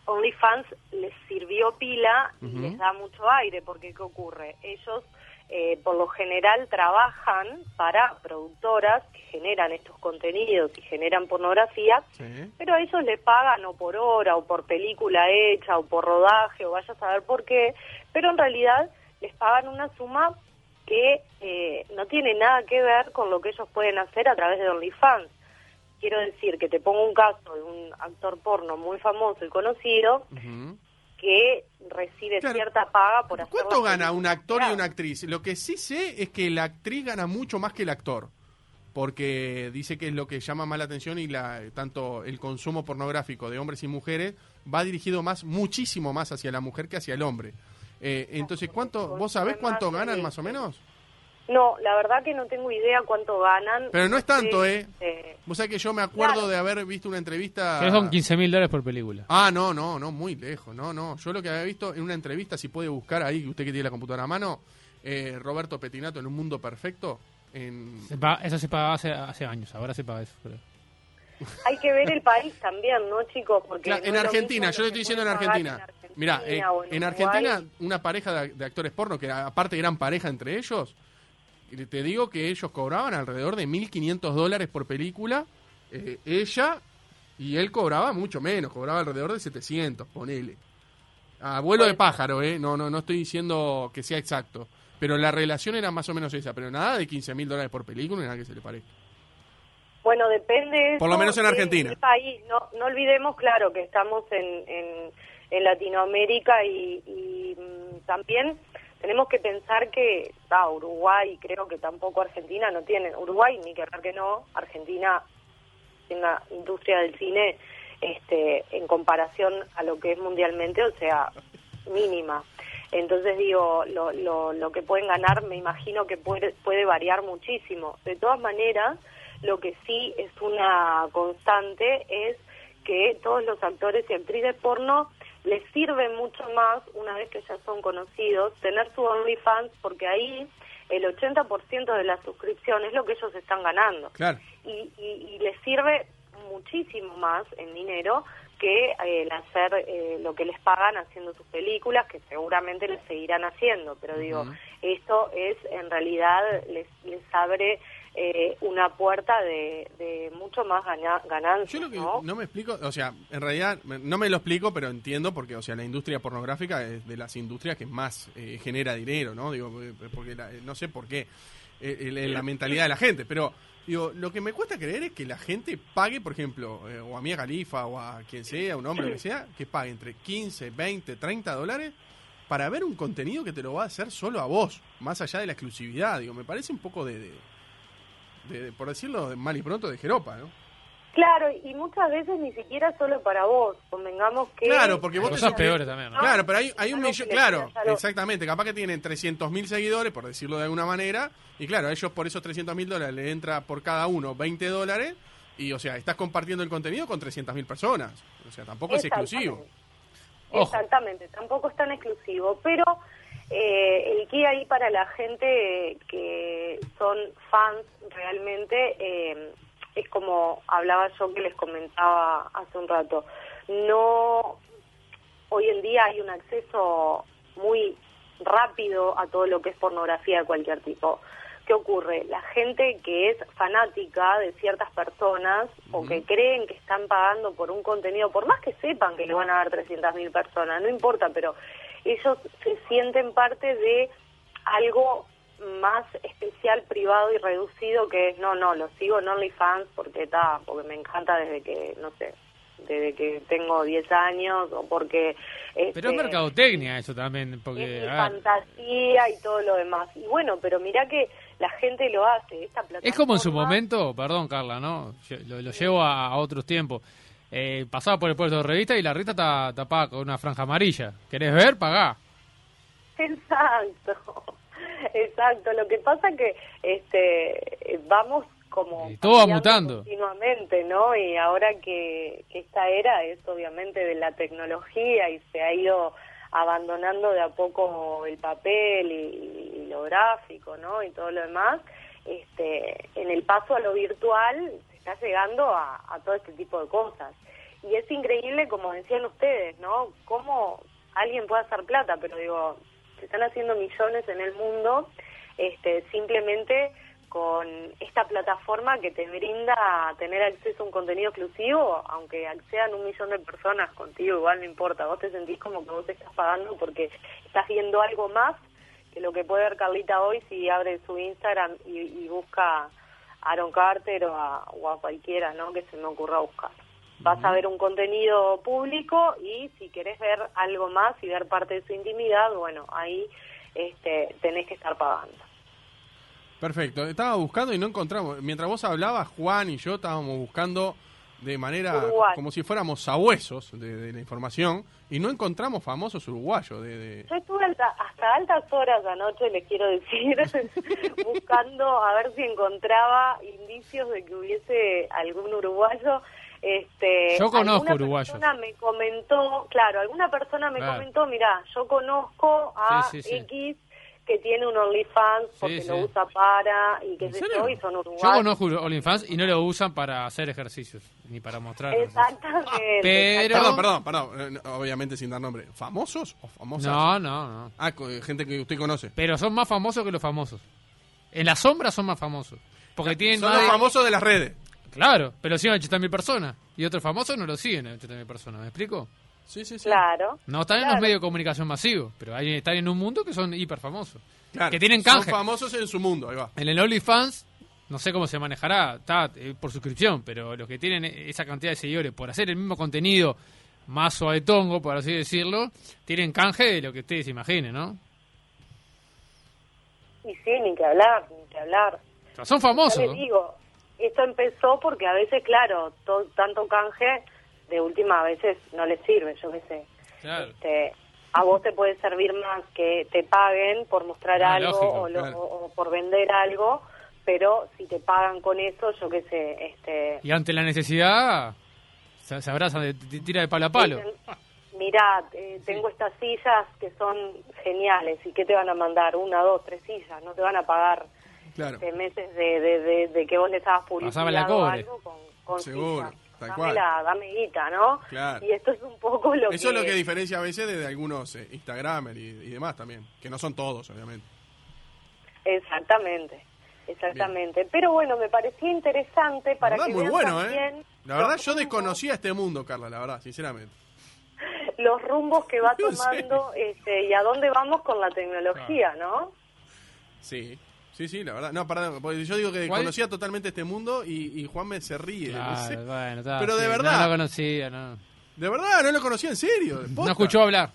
Speaker 4: OnlyFans les sirvió pila y les da mucho aire, porque ¿qué ocurre? Ellos eh, por lo general trabajan para productoras que generan estos contenidos y generan pornografía,
Speaker 3: Sí.
Speaker 4: pero a ellos le pagan o por hora o por película hecha o por rodaje o vaya a saber por qué, pero en realidad les pagan una suma que eh, no tiene nada que ver con lo que ellos pueden hacer a través de OnlyFans. Quiero decir que te pongo un caso de un actor porno muy famoso y conocido que recibe
Speaker 3: Claro.
Speaker 4: cierta paga por hacer
Speaker 3: ¿Cuánto gana un actor y una actriz? Lo que sí sé es que la actriz gana mucho más que el actor. Porque dice que es lo que llama más la atención y la, tanto el consumo pornográfico de hombres y mujeres va dirigido más, muchísimo más hacia la mujer que hacia el hombre. Eh, entonces, ¿cuánto, ¿vos sabés cuánto ganan más o menos?
Speaker 4: No, la verdad que no tengo idea cuánto ganan.
Speaker 3: Pero no es tanto, ¿eh?
Speaker 4: eh,
Speaker 3: Vos sabés que yo me acuerdo
Speaker 4: Claro.
Speaker 3: de haber visto una entrevista...
Speaker 5: Que son 15 mil dólares por película.
Speaker 3: Ah, no, no, no, muy lejos, no, no. Yo lo que había visto en una entrevista, si puede buscar ahí, usted que tiene la computadora a mano, eh, Roberto Petinato en Un Mundo Perfecto, en...
Speaker 5: Se paga- eso se pagaba hace, hace años, ahora se paga eso. creo.
Speaker 4: Hay que ver el país también, ¿no, chicos? Porque
Speaker 3: Claro,
Speaker 4: no
Speaker 3: en Argentina, yo le estoy diciendo en Argentina. Mira, en. Argentina una pareja de, de actores porno, que aparte eran pareja entre ellos, te digo que ellos cobraban alrededor de 1.500 dólares por película, eh, ella, y él cobraba mucho menos, cobraba alrededor de 700, ponele. Abuelo de pájaro, ¿eh? No, no, no estoy diciendo que sea exacto. Pero la relación era más o menos esa, pero nada de 15 mil dólares por película, ni nada que se le parezca.
Speaker 4: Bueno, depende.
Speaker 3: Por lo menos en Argentina.
Speaker 4: país. No, no olvidemos, claro, que estamos en, en, en Latinoamérica y, y, mm, también tenemos que pensar que ah, Uruguay, creo que tampoco Argentina no tienen. Uruguay, ni que que no, Argentina tiene una industria del cine este, en comparación a lo que es mundialmente, o sea, mínima. Entonces digo, lo, lo, lo que pueden ganar me imagino que puede, puede variar muchísimo. De todas maneras, lo que sí es una constante es que todos los actores y actrices porno les sirve mucho más, una vez que ya son conocidos, tener su OnlyFans porque ahí el 80% de la suscripción es lo que ellos están ganando.
Speaker 3: Claro.
Speaker 4: y, y, y les sirve muchísimo más en dinero que eh, el hacer eh, lo que les pagan haciendo sus películas, que seguramente les seguirán haciendo, pero digo, esto es en realidad les, les abre eh, una puerta de, de mucho más gana- ganancias,
Speaker 3: Yo lo que
Speaker 4: ¿no?
Speaker 3: ¿no? me explico, o sea, en realidad no me lo explico, pero entiendo porque, o sea, la industria pornográfica es de las industrias que más eh, genera dinero, ¿no? Digo, eh, porque la- no sé por qué, eh, la mentalidad de la gente, pero Digo, lo que me cuesta creer es que la gente pague, por ejemplo, eh, o a Mia Califa o a quien sea, un hombre, lo que sea, que pague entre 15, 20, 30 dólares para ver un contenido que te lo va a hacer solo a vos, más allá de la exclusividad. Digo, me parece un poco de, de, de- por decirlo de mal y pronto, de jeropa, ¿no?
Speaker 4: Claro, y muchas veces ni siquiera solo para vos. Convengamos que...
Speaker 3: Claro, porque vos
Speaker 5: Cosas
Speaker 3: sos-
Speaker 5: peores también, ¿no?
Speaker 3: Claro, pero hay, hay un millón, claro, exactamente, capaz que tienen 300.000 seguidores, por decirlo de alguna manera, y claro, a ellos por esos 300.000 dólares le entra por cada uno 20 dólares, y o sea, estás compartiendo el contenido con 300.000 personas, o sea, tampoco es exclusivo.
Speaker 5: Ojo.
Speaker 4: Exactamente, tampoco es tan exclusivo, pero eh, el que ahí para la gente que son fans realmente eh, es como hablaba yo que les comentaba hace un rato. No, hoy en día hay un acceso muy rápido a todo lo que es pornografía de cualquier tipo. ¿Qué ocurre? La gente que es fanática de ciertas personas o que creen que están pagando por un contenido, por más que sepan que le van a dar 300.000 personas, no importa, pero ellos se sienten parte de algo más especial, privado y reducido que es, no, no, lo sigo en OnlyFans porque está, porque me encanta desde que, no sé, desde que tengo 10 años o porque...
Speaker 5: Pero es
Speaker 4: este,
Speaker 5: mercadotecnia eso también,
Speaker 4: es
Speaker 5: porque...
Speaker 4: mi
Speaker 5: ver,
Speaker 4: fantasía y todo lo demás. Y bueno, pero mirá que la gente lo hace, esta plataforma...
Speaker 5: Es como en su momento, perdón Carla, ¿no? Lo, lo llevo a, a otros tiempos. Eh, pasaba por el puerto de revista y la revista está tapada con una franja amarilla. ¿Querés ver? Pagá.
Speaker 4: Exacto, exacto. Lo que pasa que este vamos como
Speaker 5: Y todo va mutando.
Speaker 4: continuamente, ¿no? Y ahora que, que esta era es obviamente de la tecnología y se ha ido abandonando de a poco el papel y, y lo gráfico, ¿no? Y todo lo demás. Este, en el paso a lo virtual está llegando a, todo este tipo de cosas. Y es increíble, como decían ustedes, ¿no? Cómo alguien puede hacer plata, pero digo, se están haciendo millones en el mundo este, simplemente con esta plataforma que te brinda tener acceso a un contenido exclusivo, aunque accedan un millón de personas contigo, igual no importa, vos te sentís como que vos estás pagando porque estás viendo algo más que lo que puede ver Carlita hoy si abre su Instagram y, busca Aaron Carter o a, o a cualquiera ¿no? que se me ocurra buscar. Vas a ver un contenido público y si querés ver algo más y ver parte de su intimidad, bueno, ahí este, tenés que estar pagando.
Speaker 3: Perfecto, estaba buscando y no encontramos, mientras vos hablabas, Juan y yo estábamos buscando de manera
Speaker 4: Uruguay.
Speaker 3: como si fuéramos sabuesos de, de la información y no encontramos famosos uruguayos de... de-
Speaker 4: Yo estuve alta- hasta altas horas anoche, les quiero decir, buscando a ver si encontraba indicios de que hubiese algún uruguayo. Este,
Speaker 5: Yo conozco
Speaker 4: alguna
Speaker 5: uruguayos.
Speaker 4: persona me comentó, claro, alguna persona me
Speaker 5: Claro.
Speaker 4: comentó, mira, yo conozco a
Speaker 5: Sí, sí, sí.
Speaker 4: X que tiene un OnlyFans porque
Speaker 5: Sí,
Speaker 4: lo
Speaker 5: sí.
Speaker 4: usa para y qué
Speaker 3: ¿En
Speaker 4: sé
Speaker 3: serio?
Speaker 4: yo, y son
Speaker 5: Yo
Speaker 4: uruguayos.
Speaker 5: conozco OnlyFans y no lo usan para hacer ejercicios, ni para mostrar.
Speaker 4: Exactamente.
Speaker 5: Pero-
Speaker 3: Perdón, perdón, perdón, eh, obviamente sin dar nombre. ¿Famosos o famosas?
Speaker 5: No, no, no.
Speaker 3: Ah, gente que usted conoce.
Speaker 5: Pero son más famosos que los famosos. En la sombra son más famosos. Porque tienen
Speaker 3: Son
Speaker 5: más...
Speaker 3: los famosos de las redes.
Speaker 5: Claro, pero siguen a 80.000 personas. Y otros famosos no lo siguen a 80.000 personas. ¿Me explico?
Speaker 3: Sí, sí, sí.
Speaker 4: Claro.
Speaker 5: No están en los medios de comunicación masivos, pero hay, están en un mundo que son hiper famosos.
Speaker 3: Claro,
Speaker 5: Que tienen
Speaker 3: Son
Speaker 5: canje.
Speaker 3: famosos en su mundo, ahí va.
Speaker 5: En el OnlyFans, no sé cómo se manejará, está eh, por suscripción, pero los que tienen esa cantidad de seguidores por hacer el mismo contenido más suavetongo, por así decirlo, tienen canje de lo que ustedes imaginen, ¿no?
Speaker 4: Y sí, ni que hablar, ni que hablar.
Speaker 5: O sea, son famosos.
Speaker 4: Ya les digo, esto empezó porque a veces, claro, to- tanto canje de última a veces no les sirve, yo qué sé.
Speaker 5: Claro.
Speaker 4: Este, a vos te puede servir más que te paguen por mostrar
Speaker 5: Ah,
Speaker 4: algo
Speaker 5: lógico,
Speaker 4: o, lo-
Speaker 3: claro.
Speaker 4: o- o por vender algo, pero si te pagan con eso, yo qué sé, este...
Speaker 5: Y ante la necesidad, se, se abrazan, de, de- tira de palo a palo.
Speaker 4: dicen, Mirá, eh, tengo estas sillas que son geniales, ¿y qué te van a mandar? Una, dos, tres sillas, no te van a pagar
Speaker 3: Claro.
Speaker 4: este, meses de, de, de, de que vos les hagas publicidad o algo con, con
Speaker 3: Seguro,
Speaker 4: sillas.
Speaker 3: Tal
Speaker 4: Dame la- dame guita, ¿no?
Speaker 3: Claro.
Speaker 4: Y esto es un poco lo
Speaker 3: Eso
Speaker 4: que...
Speaker 3: es lo que diferencia a veces de, de algunos eh, Instagramers y, y demás también. Que no son todos, obviamente.
Speaker 4: Exactamente, exactamente. Pero bueno, me parecía interesante para
Speaker 3: la verdad,
Speaker 4: que
Speaker 3: muy
Speaker 4: vean
Speaker 3: bueno,
Speaker 4: también
Speaker 3: ¿eh? La verdad, yo
Speaker 4: rumbos-
Speaker 3: desconocía este mundo, Carla, la verdad, sinceramente.
Speaker 4: los rumbos que va tomando este, y a dónde vamos con la tecnología, ¿no?
Speaker 3: Sí, Sí, sí, la verdad. No, perdón, porque yo digo que
Speaker 5: ¿Cuál?
Speaker 3: conocía totalmente este mundo y, y Juan me se ríe.
Speaker 5: Claro,
Speaker 3: no sé.
Speaker 5: bueno, está,
Speaker 3: Pero de
Speaker 5: sí,
Speaker 3: verdad.
Speaker 5: No lo conocía, no.
Speaker 3: De verdad, no lo conocía en serio.
Speaker 5: No escuchó hablar.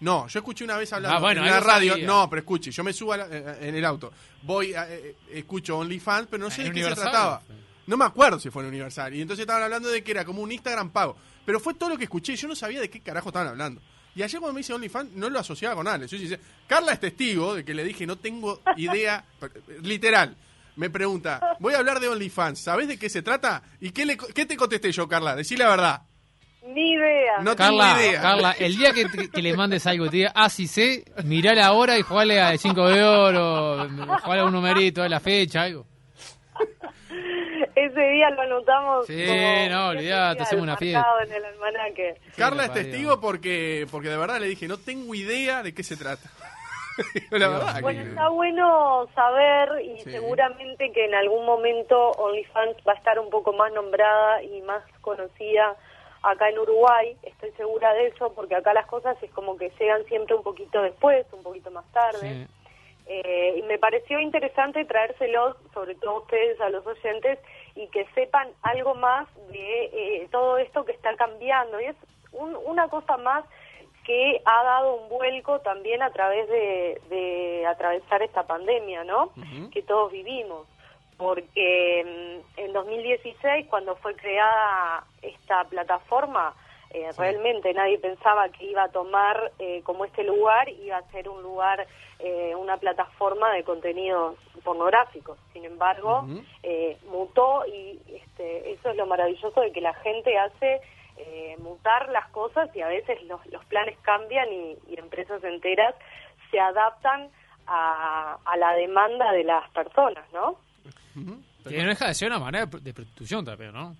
Speaker 3: No, yo escuché una vez hablando
Speaker 5: Ah, bueno,
Speaker 3: en la radio.
Speaker 5: sabía.
Speaker 3: No, pero escuche, yo me subo la- eh, en el auto. Voy, a- eh, escucho OnlyFans, pero no sé
Speaker 5: En
Speaker 3: de qué
Speaker 5: Universal.
Speaker 3: se trataba. No me acuerdo si fue en Universal. Y entonces estaban hablando de que era como un Instagram pago. Pero fue todo lo que escuché. Yo no sabía de qué carajo estaban hablando. Y ayer cuando me dice OnlyFans, no lo asociaba con Alex. Yo dice, Carla es testigo de que le dije, no tengo idea. Literal. Me pregunta, voy a hablar de OnlyFans. ¿Sabés de qué se trata? ¿Y qué, le, qué te contesté yo, Carla? Decí la verdad.
Speaker 4: Ni idea.
Speaker 3: No
Speaker 5: Carla,
Speaker 3: tengo idea.
Speaker 5: Carla, el día que, te- que le mandes algo y te diga, ah, sí sé, mirá la hora y jugale a 5 de oro, jugale a un numerito, a la fecha, algo.
Speaker 4: Ese día lo anotamos.
Speaker 5: Sí,
Speaker 4: como
Speaker 5: no, olvidate, hacemos una fiesta.
Speaker 4: marcado en el almanaque.
Speaker 3: Carla es testigo porque, porque de verdad le dije, no tengo idea de qué se trata. la
Speaker 5: Dios
Speaker 3: verdad.
Speaker 4: Bueno,
Speaker 3: que-
Speaker 4: está bueno saber y
Speaker 3: Sí.
Speaker 4: seguramente que en algún momento OnlyFans va a estar un poco más nombrada y más conocida acá en Uruguay. Estoy segura de eso porque acá las cosas es como que llegan siempre un poquito después, un poquito más tarde.
Speaker 5: Sí.
Speaker 4: Eh, y me pareció interesante traérselos, sobre todo a ustedes, a los oyentes, y que sepan algo más de eh, todo esto que está cambiando. Y es un- una cosa más que ha dado un vuelco también a través de, de atravesar esta pandemia, ¿no? Que todos vivimos. Porque mm, en 2016, cuando fue creada esta plataforma, eh, realmente nadie pensaba que iba a tomar eh, como este lugar, iba a ser un lugar, eh, una plataforma de contenidos pornográficos. Sin embargo, eh, mutó y este, eso es lo maravilloso de que la gente hace eh, mutar las cosas y a veces los, los planes cambian y, y empresas enteras se adaptan a, a la demanda de las personas, ¿no?
Speaker 3: Ujú.
Speaker 5: Que no deja de ser una manera de de prostitución también, ¿no?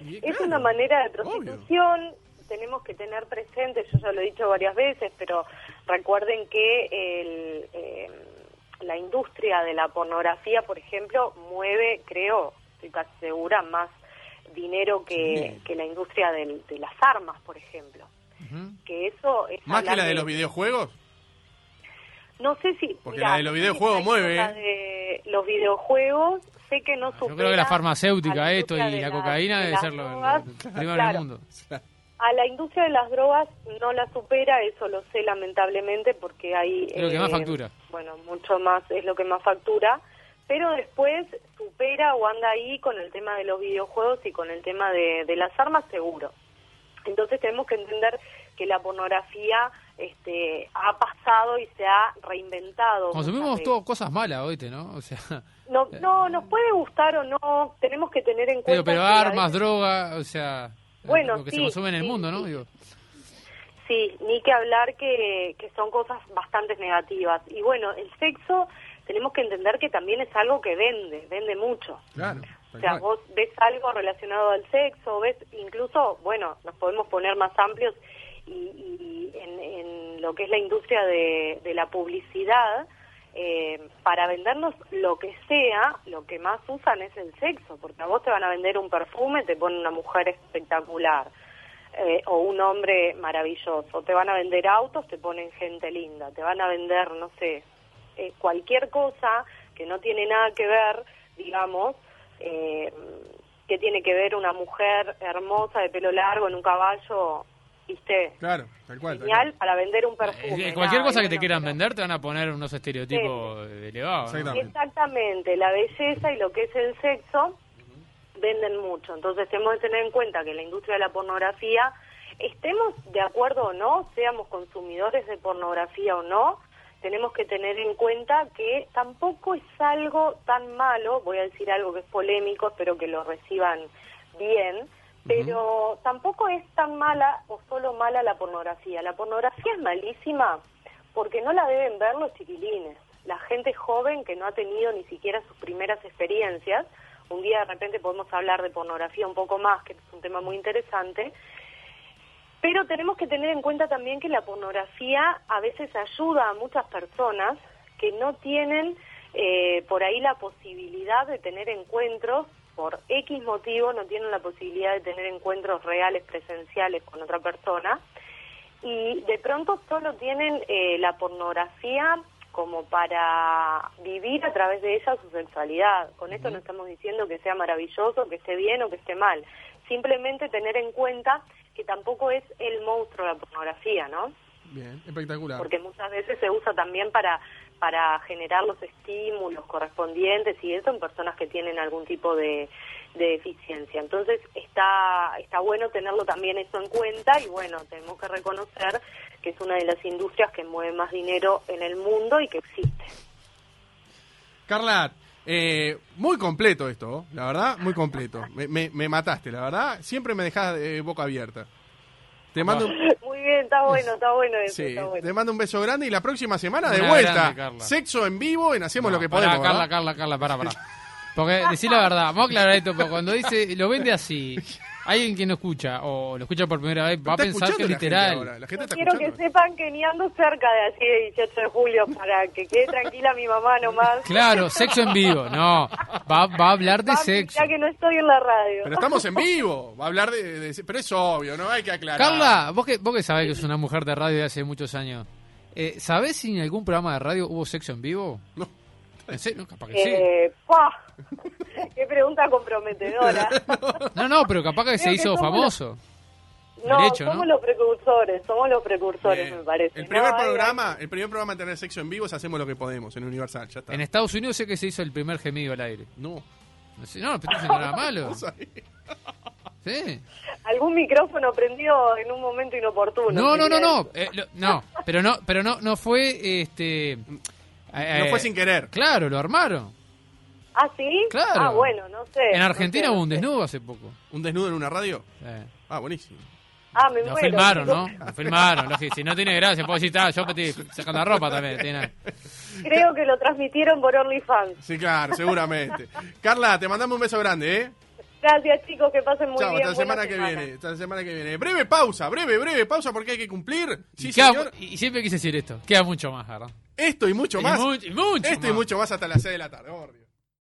Speaker 3: Y
Speaker 4: Es una manera de
Speaker 3: obvio.
Speaker 4: prostitución, tenemos que tener presente, yo ya lo he dicho varias veces, pero recuerden que el, eh, la industria de la pornografía, por ejemplo, mueve, creo, estoy casi segura, más dinero que,
Speaker 3: Sí.
Speaker 4: que la industria del- de las armas, por ejemplo. Que eso es
Speaker 3: Más que la de los videojuegos.
Speaker 4: No sé si...
Speaker 3: Porque
Speaker 4: mirá,
Speaker 3: la de los videojuegos mueve,
Speaker 4: cosas de los videojuegos, sé que no
Speaker 5: Yo
Speaker 4: supera
Speaker 5: creo que la farmacéutica,
Speaker 4: la
Speaker 5: esto y la cocaína
Speaker 4: de
Speaker 5: debe ser lo, lo-
Speaker 4: drogas.
Speaker 5: lo primero en el
Speaker 4: Claro.
Speaker 5: mundo.
Speaker 4: A la industria de las drogas no la supera, eso lo sé lamentablemente porque hay...
Speaker 5: Es lo que más factura.
Speaker 4: Bueno, mucho más, es lo que más factura, pero después supera o anda ahí con el tema de los videojuegos y con el tema de, de las armas seguro. Entonces tenemos que entender que la pornografía este, ha pasado y se ha reinventado.
Speaker 5: Consumimos todo cosas malas, oíste, ¿no? O sea,
Speaker 4: No, no, nos puede gustar o no, tenemos que tener en cuenta...
Speaker 5: pero armas,
Speaker 4: veces-
Speaker 5: droga, o sea,
Speaker 4: Bueno,
Speaker 5: lo que
Speaker 4: sí,
Speaker 5: se consume en el
Speaker 4: sí,
Speaker 5: mundo, ¿no?
Speaker 4: sí.
Speaker 5: Digo,
Speaker 4: Sí, ni que hablar que, que son cosas bastante negativas. Y bueno, el sexo tenemos que entender que también es algo que vende, vende mucho.
Speaker 3: Claro.
Speaker 4: O sea, vos ves algo relacionado al sexo, ves incluso, bueno, nos podemos poner más amplios y, y en, en lo que es la industria de, de la publicidad, eh, para vendernos lo que sea, lo que más usan es el sexo, porque a vos te van a vender un perfume, te ponen una mujer espectacular. eh, o un hombre maravilloso, te van a vender autos, te ponen gente linda, te van a vender, no sé, eh, cualquier cosa que no tiene nada que ver, digamos, eh, que tiene que ver una mujer hermosa de pelo largo en un caballo, viste,
Speaker 3: Claro, tal cual. tal
Speaker 4: genial
Speaker 3: cual.
Speaker 4: para vender un
Speaker 5: eh,
Speaker 4: perfume.
Speaker 5: cualquier
Speaker 4: nada,
Speaker 5: cosa que te quieran
Speaker 4: pero-
Speaker 5: vender te van a poner unos estereotipos elevados. ¿no?
Speaker 3: Exactamente.
Speaker 4: Exactamente, la belleza y lo que es el sexo venden mucho. Entonces tenemos que tener en cuenta que la industria de la pornografía, estemos de acuerdo o no, seamos consumidores de pornografía o no, tenemos que tener en cuenta que tampoco es algo tan malo, voy a decir algo que es polémico, espero que lo reciban bien, pero tampoco es tan mala o solo mala la pornografía. La pornografía es malísima porque no la deben ver los chiquilines, la gente joven que no ha tenido ni siquiera sus primeras experiencias. Un día de repente podemos hablar de pornografía un poco más, que es un tema muy interesante. Pero tenemos que tener en cuenta también que la pornografía a veces ayuda a muchas personas que no tienen eh, por ahí la posibilidad de tener encuentros, por X motivo no tienen la posibilidad de tener encuentros reales, presenciales con otra persona, y de pronto solo tienen eh, la pornografía como para vivir a través de ella su sexualidad. Con esto no estamos diciendo que sea maravilloso, que esté bien o que esté mal. Simplemente tener en cuenta que tampoco es el monstruo de la pornografía, ¿no?
Speaker 3: Bien, espectacular.
Speaker 4: Porque muchas veces se usa también para para generar los estímulos correspondientes y eso en personas que tienen algún tipo de, de deficiencia. Entonces está, está bueno tenerlo también eso en cuenta y bueno, tenemos que reconocer que es una de las industrias que mueve más dinero en el mundo y que existe.
Speaker 3: Carla, eh, muy completo esto, la verdad, muy completo. Me, me, me mataste, la verdad. Siempre me dejas eh, boca abierta. Te mando
Speaker 4: bien, está bueno, está bueno eso,
Speaker 3: Sí,
Speaker 4: está bueno.
Speaker 3: te mando un beso grande y la próxima semana de
Speaker 5: Una
Speaker 3: vuelta.
Speaker 5: grande, Carla.
Speaker 3: Sexo en vivo en Hacemos lo que
Speaker 5: Pará,
Speaker 3: podemos.
Speaker 5: Carla,
Speaker 3: ¿verdad?
Speaker 5: Carla, Carla, pará, pará. Porque, decir la verdad, vamos a aclarar esto, pero cuando dice, lo vende así, alguien que no escucha, o lo escucha por primera vez, va a pensar que es
Speaker 3: escuchando la gente
Speaker 5: literal.
Speaker 3: ahora, La gente
Speaker 4: Yo
Speaker 3: está
Speaker 4: quiero que sepan que ni ando cerca de así de 18 de julio para que quede tranquila mi mamá nomás.
Speaker 5: Claro, sexo en vivo, no, va, va a hablar de sexo.
Speaker 4: Ya que no estoy en la radio.
Speaker 3: Pero estamos en vivo. Va a hablar de, de- Pero es obvio, ¿no? Hay que aclarar.
Speaker 5: Carla, vos que, vos que sabés que es una mujer de radio de hace muchos años, eh, ¿sabés si en algún programa de radio hubo sexo en vivo?
Speaker 3: No.
Speaker 5: ¿En serio? No, capaz que sí.
Speaker 4: Eh, ¡pah! Qué pregunta comprometedora.
Speaker 5: No, no, pero capaz que se
Speaker 4: que
Speaker 5: hizo famoso.
Speaker 4: No, somos los precursores, somos los precursores, me parece.
Speaker 3: El primer
Speaker 4: No, hay-
Speaker 3: programa, el primer programa en tener sexo en vivo es Hacemos lo que podemos en Universal. Ya está.
Speaker 5: En Estados Unidos sé que se hizo el primer gemido al aire.
Speaker 3: No.
Speaker 5: No, sé, no, pero no era malo. Sí.
Speaker 4: Algún micrófono prendió en un momento inoportuno.
Speaker 5: No, no, no, no, eh, lo- no, pero no, pero no, no fue, este, eh,
Speaker 3: No fue sin querer.
Speaker 5: Claro, lo armaron.
Speaker 4: ¿Ah, sí?
Speaker 5: Claro.
Speaker 4: Ah, bueno, no sé.
Speaker 5: En
Speaker 4: no
Speaker 5: Argentina
Speaker 4: sé,
Speaker 5: hubo un desnudo hace poco.
Speaker 3: ¿Un desnudo en una radio?
Speaker 5: Eh,
Speaker 3: Ah, buenísimo.
Speaker 4: Ah, me
Speaker 5: Lo
Speaker 4: muero.
Speaker 5: filmaron. ¿no? Lo filmaron, lógico. Si no tiene gracia, puedo decir, está, yo estoy sacando la ropa también. tiene-
Speaker 4: Creo que lo transmitieron por OnlyFans.
Speaker 3: Sí, claro, seguramente. Carla, te mandamos un beso grande, ¿eh?
Speaker 4: Gracias, chicos, que pasen muy
Speaker 3: Chao,
Speaker 4: bien.
Speaker 3: hasta la semana que viene. Hasta la semana que viene. Breve pausa, breve, breve pausa porque hay que cumplir. Sí,
Speaker 5: y, queda-
Speaker 3: señor.
Speaker 5: y siempre quise decir esto, queda mucho más, ¿verdad?
Speaker 3: Esto y mucho
Speaker 5: Y
Speaker 3: más.
Speaker 5: mucho- y mucho
Speaker 3: Esto y mucho más hasta las 6 de la tarde. Oh, Dios.